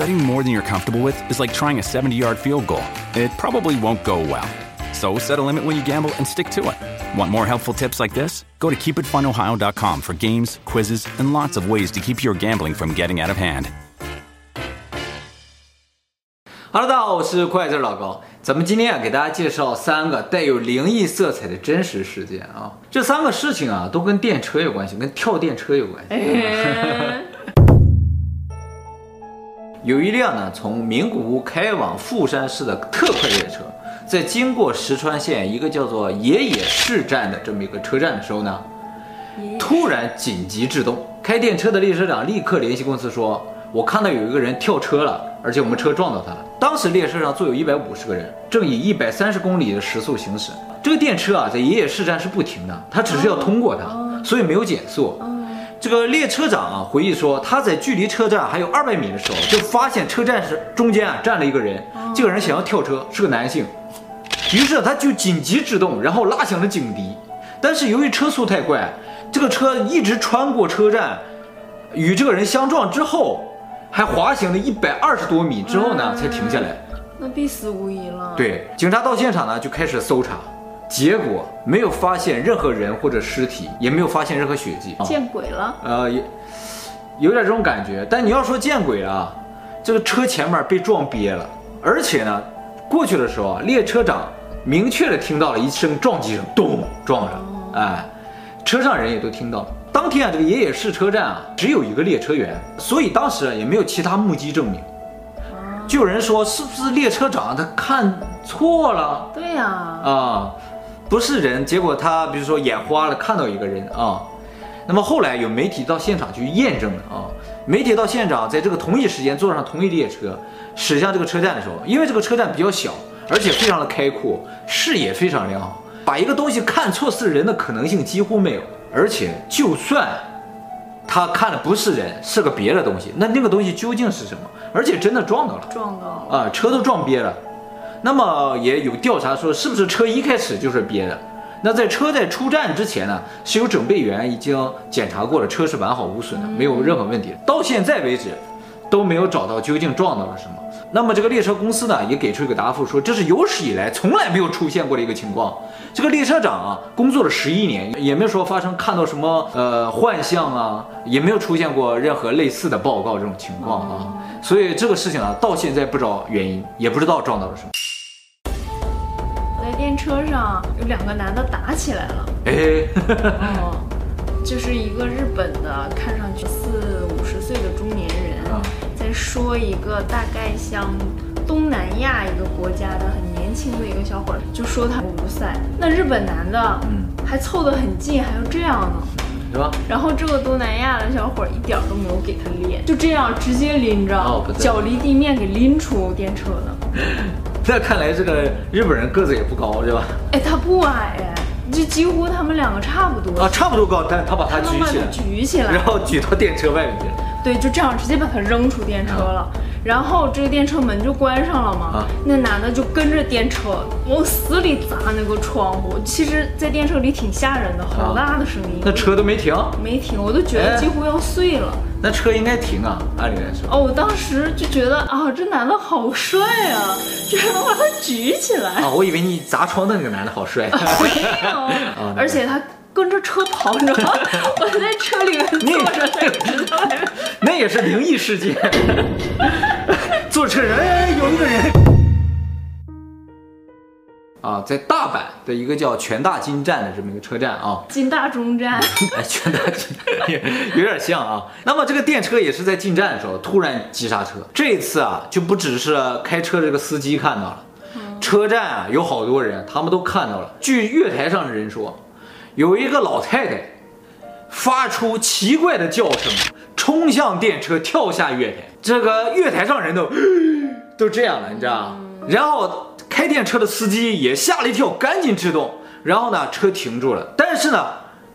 Betting more than you're comfortable with is like trying a 70 yard field goal. It probably won't go well. So set a limit when you gamble and stick to it. Want more helpful tips like this? Go to keepitfunohio.com for games, quizzes, and lots of ways to keep your gambling from getting out of hand. Hello，大家好，我是快字老高。咱们今天啊，给大家介绍三个带有灵异色彩的真实事件啊。这三个事情啊，都跟电车有关系，跟跳电车有关系。 有一辆呢，从名古屋开往富山市的特快列车，在经过石川县一个叫做野野市站的这么一个车站的时候呢，突然紧急制动。开电车的列车长立刻联系公司说：“我看到有一个人跳车了，而且我们车撞到他了。”当时列车上坐有一百五十个人，正以一百三十公里的时速行驶。这个电车啊，在野野市站是不停的，它只是要通过它，所以没有减速。这个列车长啊回忆说，他在距离车站还有二百米的时候，就发现车站是中间啊站了一个人，这个人想要跳车，是个男性，于是他就紧急制动，然后拉响了警笛。但是由于车速太快，这个车一直穿过车站，与这个人相撞之后。还滑行了一百二十多米之后呢，才停下来。那必死无疑了。对，警察到现场呢，就开始搜查，结果没有发现任何人或者尸体，也没有发现任何血迹。见鬼了。呃，也有点这种感觉。但你要说见鬼啊，这个车前面被撞瘪了，而且呢，过去的时候啊，列车长明确的听到了一声撞击声，咚，撞上，哎，车上人也都听到了。当天啊，这个野野市车站啊，只有一个列车员，所以当时啊也没有其他目击证明。就有人说，是不是列车长他看错了？对呀，啊，不是人，结果他比如说眼花了，看到一个人啊。那么后来有媒体到现场去验证了啊，媒体到现场，在这个同一时间坐上同一列车，驶向这个车站的时候，因为这个车站比较小，而且非常的开阔，视野非常良好，把一个东西看错是人的可能性几乎没有。而且，就算他看的不是人，是个别的东西，那那个东西究竟是什么？而且真的撞到了，撞到了啊，车都撞瘪了。那么也有调查说，是不是车一开始就是憋的？那在车在出站之前呢，是有准备员已经检查过了，车是完好无损的，没有任何问题。到现在为止，都没有找到究竟撞到了什么。那么这个列车公司呢，也给出一个答复，说这是有史以来从来没有出现过的一个情况。这个列车长啊，工作了十一年，也没有说发生看到什么呃幻象啊，也没有出现过任何类似的报告这种情况啊。所以这个事情啊，到现在不知道原因，也不知道撞到了什么。在电车上有两个男的打起来了，哎，哦，就是一个日本的，看上去四五十岁的中年人。啊。说一个大概像东南亚一个国家的很年轻的一个小伙，就说他五赛，那日本男的，嗯，还凑得很近，还要这样呢，是吧？然后这个东南亚的小伙一点都没有给他练，就这样直接拎着，脚离地面给拎出电车了。那看来这个日本人个子也不高，对吧？哎，他不矮哎，就几乎他们两个差不多啊，差不多高，但他把他举起来，举起来，然后举到电车外面去了。对，就这样直接把他扔出电车了，啊、然后这个电车门就关上了嘛。啊、那男的就跟着电车往死里砸那个窗户。其实，在电车里挺吓人的，好大的声音。啊、那车都没停，没停，我都觉得几乎要碎了。那车应该停啊，按理来说。哦，我当时就觉得啊，这男的好帅啊，居然能把他举起来。啊，我以为你砸窗的那个男的好帅。没有，啊、而且他。跟着车跑，你知道吗？我在车里面坐着，才知道。那也是灵异事件。坐车人，哎，有一个人。啊，在大阪的一个叫全大金站的这么一个车站啊。金大中站。哎，泉大津有点像啊。那么这个电车也是在进站的时候突然急刹车。这一次啊，就不只是开车这个司机看到了，车站啊有好多人，他们都看到了。据月台上的人说。有一个老太太发出奇怪的叫声，冲向电车，跳下月台。这个月台上人都 都这样了，你知道？然后开电车的司机也吓了一跳，赶紧制动，然后呢，车停住了。但是呢，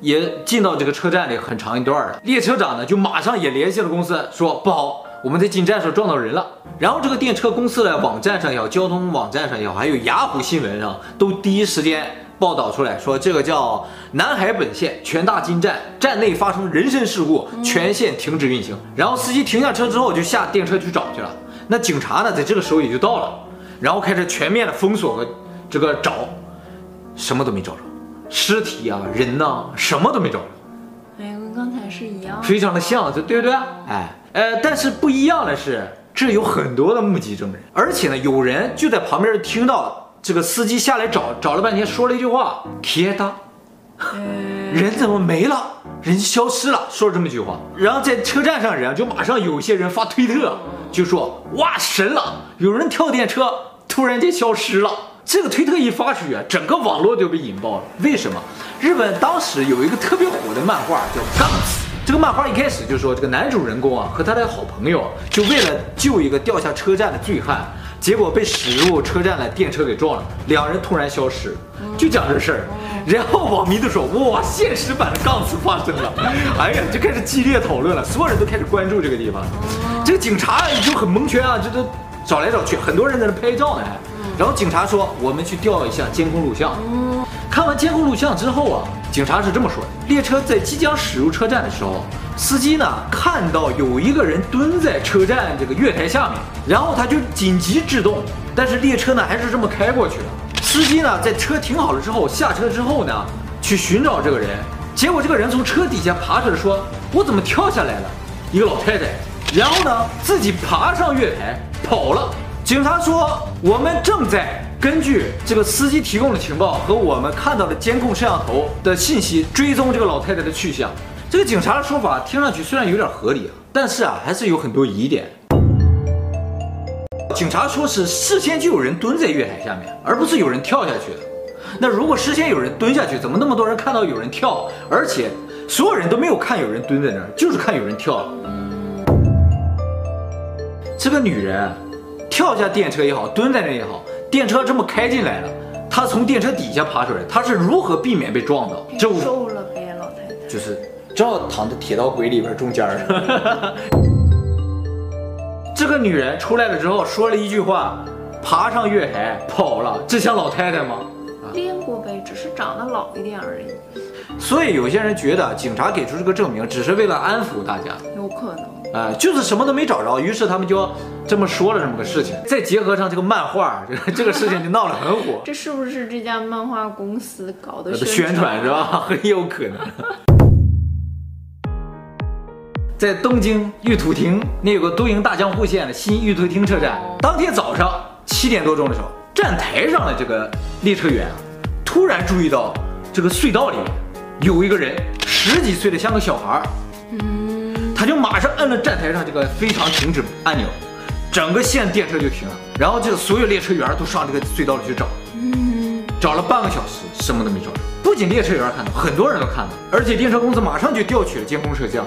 也进到这个车站里很长一段了。列车长呢，就马上也联系了公司，说不好，我们在进站的时候撞到人了。然后这个电车公司的网站上也好，交通网站上也好，还有雅虎新闻上都第一时间报道出来说，这个叫南海本线全大金站站内发生人身事故，全线停止运行。然后司机停下车之后就下电车去找去了。那警察呢，在这个时候也就到了，然后开始全面的封锁和这个找，什么都没找着，尸体啊、人呐、啊，什么都没找着。哎，跟刚才是一样，非常的像，对不对？哎，呃，但是不一样的是，这有很多的目击证人，而且呢，有人就在旁边听到这个司机下来找，找了半天，说了一句话：“铁达，人怎么没了？人消失了。”说了这么一句话，然后在车站上人就马上有些人发推特，就说：“哇，神了！有人跳电车，突然间消失了。”这个推特一发出去啊，整个网络就被引爆了。为什么？日本当时有一个特别火的漫画叫《杠子》。这个漫画一开始就说，这个男主人公啊和他的好朋友，就为了救一个掉下车站的醉汉，结果被驶入车站的电车给撞了，两人突然消失，就讲这事儿。然后网民都说：“哇，现实版的杠子发生了！” 哎呀，就开始激烈讨论了，所有人都开始关注这个地方。这个警察就很蒙圈啊，这都找来找去，很多人在那拍照呢。然后警察说：“我们去调一下监控录像。”看完监控录像之后啊，警察是这么说的：列车在即将驶入车站的时候，司机呢看到有一个人蹲在车站这个月台下面，然后他就紧急制动，但是列车呢还是这么开过去了。司机呢在车停好了之后下车之后呢，去寻找这个人，结果这个人从车底下爬出来，说：“我怎么跳下来了？”一个老太太，然后呢自己爬上月台跑了。警察说：“我们正在根据这个司机提供的情报和我们看到的监控摄像头的信息追踪这个老太太的去向。”这个警察的说法听上去虽然有点合理啊，但是啊还是有很多疑点。警察说是事先就有人蹲在月台下面，而不是有人跳下去的。那如果事先有人蹲下去，怎么那么多人看到有人跳，而且所有人都没有看有人蹲在那儿，就是看有人跳了？这个女人。跳下电车也好，蹲在那也好，电车这么开进来了，他从电车底下爬出来，他是如何避免被撞到？就瘦了呗，老太太。就是正好躺在铁道轨里边中间儿。这个女人出来了之后说了一句话，爬上月台跑了，这像老太太吗？练过呗，只是长得老一点而已。所以有些人觉得警察给出这个证明只是为了安抚大家，有可能。呃，就是什么都没找着，于是他们就这么说了这么个事情。再结合上这个漫画，这个这个事情就闹得很火。这是不是这家漫画公司搞的宣传？宣传是吧？很有可能。在东京玉兔町那有个都营大江户线的新玉兔町车站，当天早上七点多钟的时候，站台上的这个列车员啊，突然注意到这个隧道里面有一个人，十几岁的像个小孩儿。他就马上摁了站台上这个非常停止按钮，整个线电车就停了。然后这个所有列车员都上这个隧道里去找，找了半个小时，什么都没找着。不仅列车员看到，很多人都看到，而且电车公司马上就调取了监控摄像。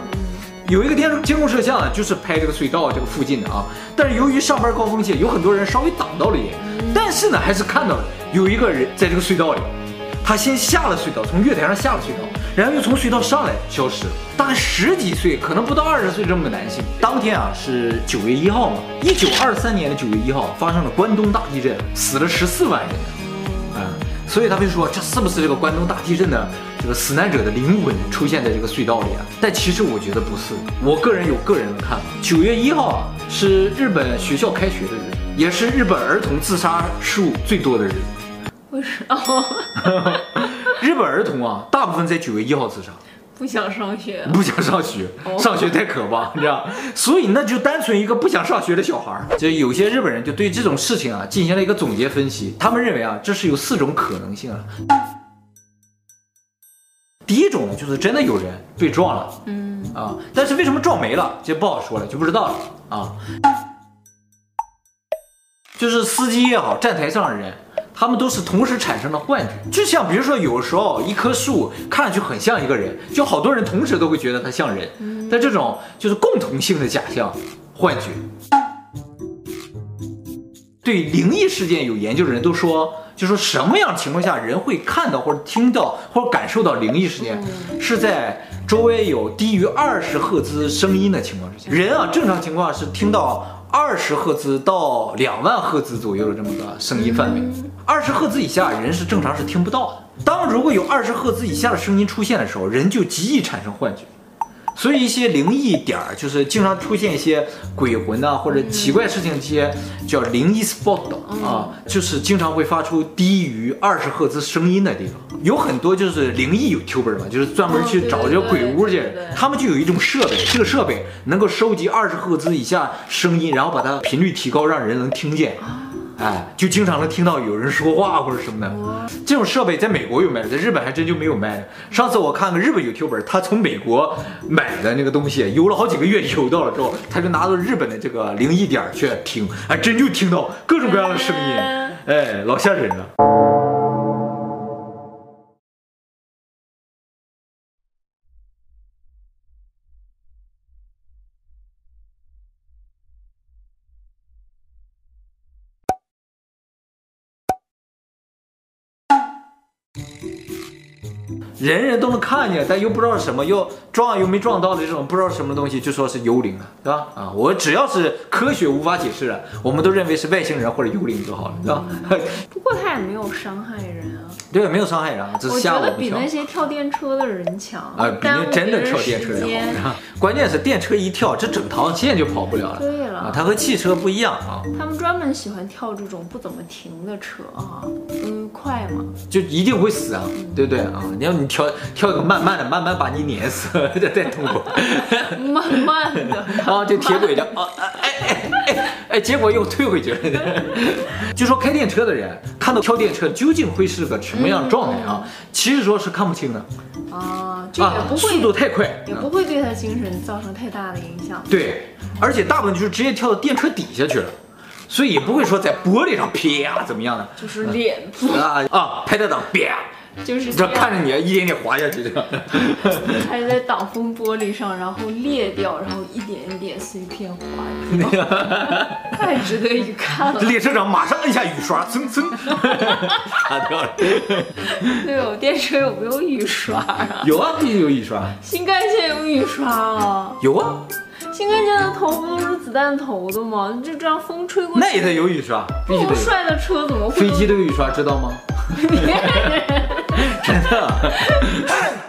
有一个电监控摄像啊，就是拍这个隧道这个附近的啊。但是由于上班高峰期，有很多人稍微挡到了一眼，但是呢，还是看到了有一个人在这个隧道里。他先下了隧道，从月台上下了隧道，然后又从隧道上来，消失了。大概十几岁，可能不到二十岁这么个男性。当天啊是九月一号嘛，一九二三年的九月一号发生了关东大地震，死了十四万人。啊、嗯，所以他们就说这是不是这个关东大地震的这个死难者的灵魂出现在这个隧道里啊？但其实我觉得不是，我个人有个人的看法。九月一号啊是日本学校开学的日子，也是日本儿童自杀数最多的日子。为什么？日本儿童啊，大部分在九月一号自杀，不想上学，不想上学，上学太可怕，你知道？所以那就单纯一个不想上学的小孩儿。就有些日本人就对这种事情啊进行了一个总结分析，他们认为啊，这是有四种可能性啊。第一种呢，就是真的有人被撞了，嗯啊，但是为什么撞没了，这不好说了，就不知道了啊。就是司机也好，站台上的人。他们都是同时产生了幻觉，就像比如说，有时候一棵树看上去很像一个人，就好多人同时都会觉得它像人，但这种就是共同性的假象、幻觉。对灵异事件有研究的人都说，就说什么样情况下人会看到或者听到或者感受到灵异事件，是在周围有低于二十赫兹声音的情况之下。人啊，正常情况是听到二十赫兹到两万赫兹左右的这么个声音范围，二十赫兹以下人是正常是听不到的。当如果有二十赫兹以下的声音出现的时候，人就极易产生幻觉。所以一些灵异点儿，就是经常出现一些鬼魂呐、啊，或者奇怪事情，这些叫灵异 spot 啊，就是经常会发出低于二十赫兹声音的地方。有很多就是灵异 YouTuber 嘛，就是专门去找这个鬼屋去，他们就有一种设备，这个设备能够收集二十赫兹以下声音，然后把它频率提高，让人能听见。哎，就经常能听到有人说话或者什么的。这种设备在美国有卖的，在日本还真就没有卖的。上次我看个日本 YouTuber，他从美国买的那个东西，邮了好几个月，邮到了之后，他就拿到日本的这个灵异点去听，还真就听到各种各样的声音，哎，老吓人了。人人都能看见，但又不知道是什么，又撞又没撞到的这种不知道什么东西，就说是幽灵了，对吧？啊，我只要是科学无法解释的，我们都认为是外星人或者幽灵就好了，对吧？不过他也没有伤害人啊。对，没有伤害人，只是吓我，我觉得比那些跳电车的人强啊，比那真的跳电车的好。关键是电车一跳，这整条线就跑不了了。对了，啊，它和汽车不一样啊。他们专门喜欢跳这种不怎么停的车啊，嗯，快嘛，就一定会死啊，对不对啊？你要你跳跳一个慢慢的，慢慢把你碾死，这太痛苦。慢慢的 啊，就铁轨的啊，哎哎哎哎，结果又退回去了。就说开电车的人看到跳电车究竟会是个什么样的状态啊？其实说是看不清的啊，这也不会速度太快，也不会对他精神造成太大的影响。对，而且大部分就是直接跳到电车底下去了，所以也不会说在玻璃上啪怎么样的，就是脸子啊啊，拍得到啪。就是这看着你一点点滑下去，这 个还在挡风玻璃上，然后裂掉，然后一点一点碎片滑掉，太值得一看了。列车长马上按下雨刷，蹭蹭，擦掉了。对哦，电车有没有雨刷啊？有啊，必须有雨刷。新干线有雨刷啊？有啊。新干线的头不都是子弹头的吗？就这样风吹过去，那也得有雨刷。必须得。这么帅的车怎么会？飞机都有雨刷，知道吗？真的。